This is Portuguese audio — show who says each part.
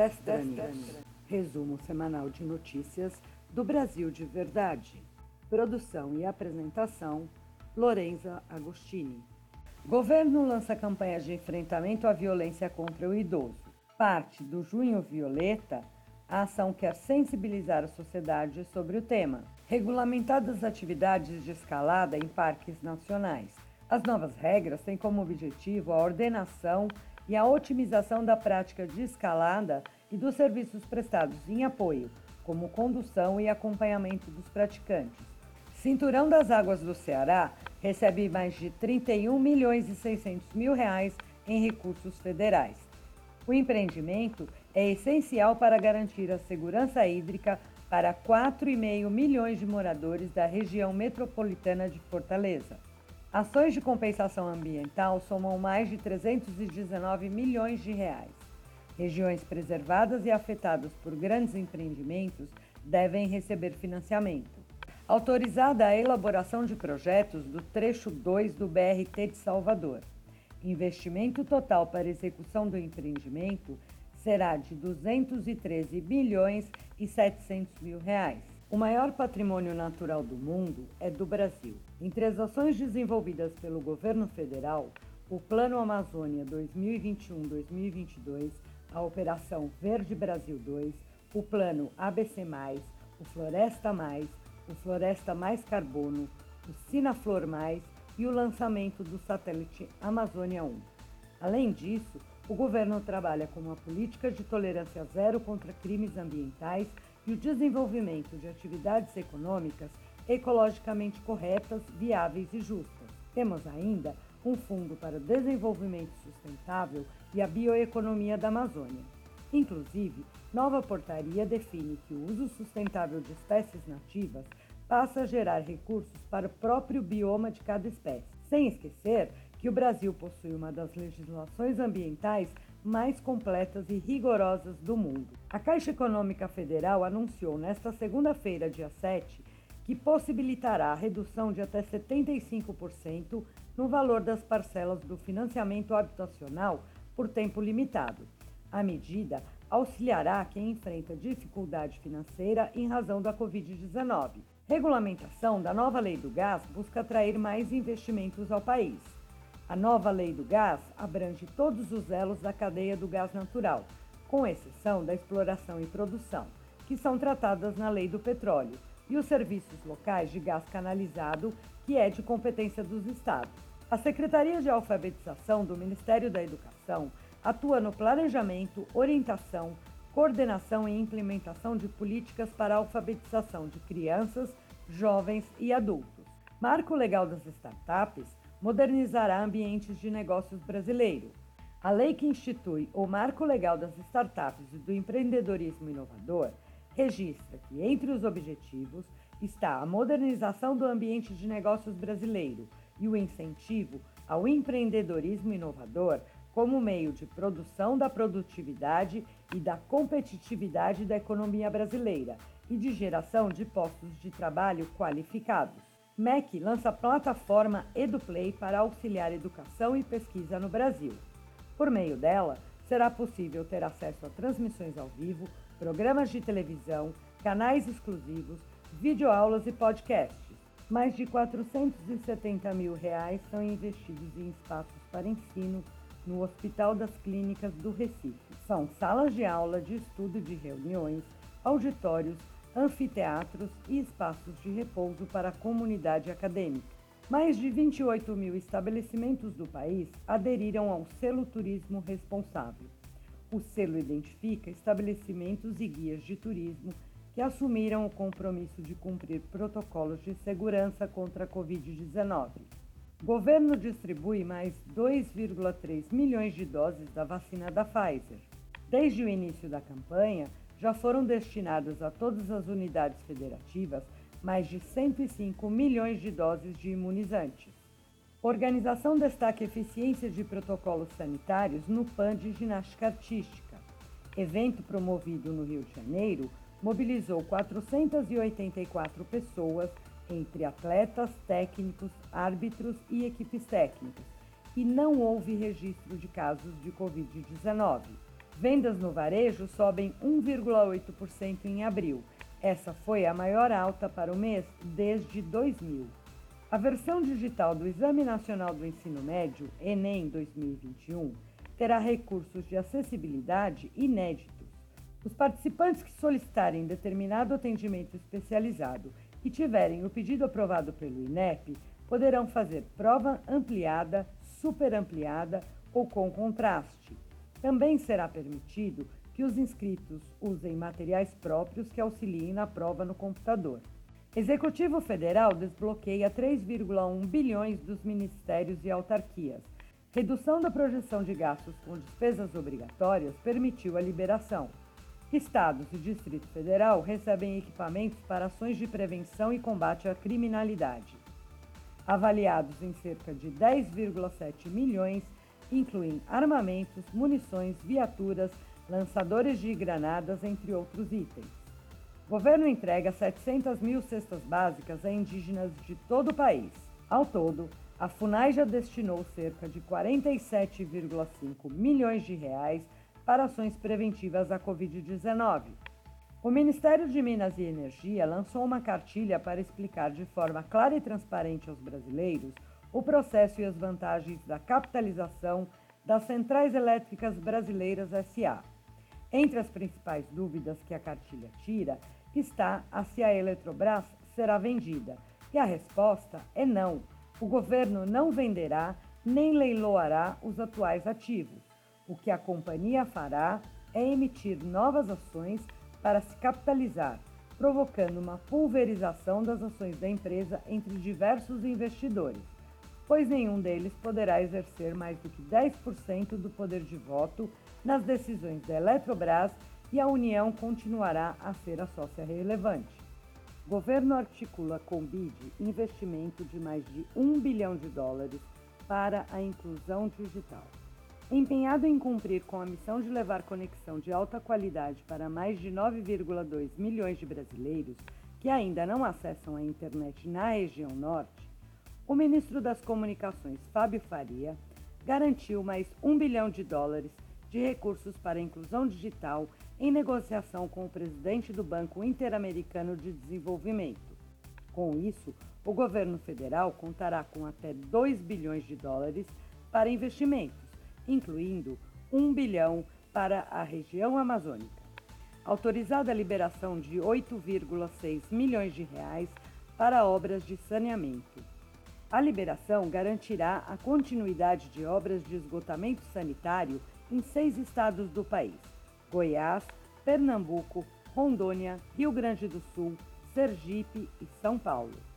Speaker 1: Destranis, resumo semanal de notícias do Brasil de Verdade. Produção e apresentação, Lorenza Agostini. Governo lança campanha de enfrentamento à violência contra o idoso. Parte do Junho Violeta, a ação quer sensibilizar a sociedade sobre o tema. Regulamentadas atividades de escalada em parques nacionais. As novas regras têm como objetivo a ordenação e a otimização da prática de escalada e dos serviços prestados em apoio, como condução e acompanhamento dos praticantes. Cinturão das Águas do Ceará recebe mais de 31 milhões e 600 mil reais em recursos federais. O empreendimento é essencial para garantir a segurança hídrica para 4,5 milhões de moradores da região metropolitana de Fortaleza. Ações de compensação ambiental somam mais de 319 milhões de reais. Regiões preservadas e afetadas por grandes empreendimentos devem receber financiamento. Autorizada a elaboração de projetos do trecho 2 do BRT de Salvador. Investimento total para execução do empreendimento será de 213 bilhões e 700 mil reais. O maior patrimônio natural do mundo é do Brasil. Entre as ações desenvolvidas pelo governo federal, o Plano Amazônia 2021-2022, a Operação Verde Brasil 2, o Plano ABC+, o Floresta Mais, o Floresta Mais Carbono, o Sinaflor Mais e o lançamento do satélite Amazônia 1. Além disso, o governo trabalha com uma política de tolerância zero contra crimes ambientais e o desenvolvimento de atividades econômicas ecologicamente corretas, viáveis e justas. Temos ainda um fundo para o desenvolvimento sustentável e a bioeconomia da Amazônia. Inclusive, nova portaria define que o uso sustentável de espécies nativas passa a gerar recursos para o próprio bioma de cada espécie, sem esquecer que o Brasil possui uma das legislações ambientais mais completas e rigorosas do mundo. A Caixa Econômica Federal anunciou nesta segunda-feira, dia 7, que possibilitará a redução de até 75% no valor das parcelas do financiamento habitacional por tempo limitado. A medida auxiliará quem enfrenta dificuldade financeira em razão da Covid-19. Regulamentação da nova lei do gás busca atrair mais investimentos ao país. A nova lei do gás abrange todos os elos da cadeia do gás natural, com exceção da exploração e produção, que são tratadas na lei do petróleo, e os serviços locais de gás canalizado, que é de competência dos estados. A Secretaria de Alfabetização do Ministério da Educação atua no planejamento, orientação, coordenação e implementação de políticas para a alfabetização de crianças, jovens e adultos. Marco Legal das Startups modernizará ambientes de negócios brasileiro. A lei que institui o Marco Legal das Startups e do Empreendedorismo Inovador registra que, entre os objetivos, está a modernização do ambiente de negócios brasileiro e o incentivo ao empreendedorismo inovador como meio de produção da produtividade e da competitividade da economia brasileira e de geração de postos de trabalho qualificados. MEC lança plataforma EduPlay para auxiliar educação e pesquisa no Brasil. Por meio dela, será possível ter acesso a transmissões ao vivo, programas de televisão, canais exclusivos, videoaulas e podcasts. Mais de 470 mil reais são investidos em espaços para ensino no Hospital das Clínicas do Recife. São salas de aula, de estudo de reuniões, auditórios, anfiteatros e espaços de repouso para a comunidade acadêmica. Mais de 28 mil estabelecimentos do país aderiram ao selo Turismo Responsável. O selo identifica estabelecimentos e guias de turismo que assumiram o compromisso de cumprir protocolos de segurança contra a Covid-19. Governo distribui mais 2,3 milhões de doses da vacina da Pfizer. Desde o início da campanha, já foram destinadas a todas as unidades federativas mais de 105 milhões de doses de imunizantes. Organização destaca eficiência de protocolos sanitários no PAN de ginástica artística. Evento promovido no Rio de Janeiro mobilizou 484 pessoas, entre atletas, técnicos, árbitros e equipes técnicas, e não houve registro de casos de Covid-19. Vendas no varejo sobem 1,8% em abril. Essa foi a maior alta para o mês desde 2000. A versão digital do Exame Nacional do Ensino Médio, Enem 2021, terá recursos de acessibilidade inéditos. Os participantes que solicitarem determinado atendimento especializado e tiverem o pedido aprovado pelo INEP poderão fazer prova ampliada, superampliada ou com contraste. Também será permitido que os inscritos usem materiais próprios que auxiliem na prova no computador. Executivo Federal desbloqueia 3,1 bilhões dos ministérios e autarquias. Redução da projeção de gastos com despesas obrigatórias permitiu a liberação. Estados e Distrito Federal recebem equipamentos para ações de prevenção e combate à criminalidade. Avaliados em cerca de 10,7 milhões, incluem armamentos, munições, viaturas, lançadores de granadas, entre outros itens. O governo entrega 700 mil cestas básicas a indígenas de todo o país. Ao todo, a FUNAI já destinou cerca de 47,5 milhões de reais para ações preventivas à Covid-19. O Ministério de Minas e Energia lançou uma cartilha para explicar de forma clara e transparente aos brasileiros o processo e as vantagens da capitalização das Centrais Elétricas Brasileiras SA. Entre as principais dúvidas que a cartilha tira está a se a Eletrobras será vendida. E a resposta é não. O governo não venderá nem leiloará os atuais ativos. O que a companhia fará é emitir novas ações para se capitalizar, provocando uma pulverização das ações da empresa entre diversos investidores, pois nenhum deles poderá exercer mais do que 10% do poder de voto nas decisões da Eletrobras e a União continuará a ser a sócia relevante. O governo articula com BID investimento de mais de 1 bilhão de dólares para a inclusão digital. Empenhado em cumprir com a missão de levar conexão de alta qualidade para mais de 9,2 milhões de brasileiros que ainda não acessam a internet na região norte, o ministro das Comunicações, Fábio Faria, garantiu mais 1 bilhão de dólares de recursos para a inclusão digital em negociação com o presidente do Banco Interamericano de Desenvolvimento. Com isso, o governo federal contará com até 2 bilhões de dólares para investimentos, incluindo 1 bilhão para a região amazônica. Autorizada a liberação de 8,6 milhões de reais para obras de saneamento. A liberação garantirá a continuidade de obras de esgotamento sanitário em seis estados do país: Goiás, Pernambuco, Rondônia, Rio Grande do Sul, Sergipe e São Paulo.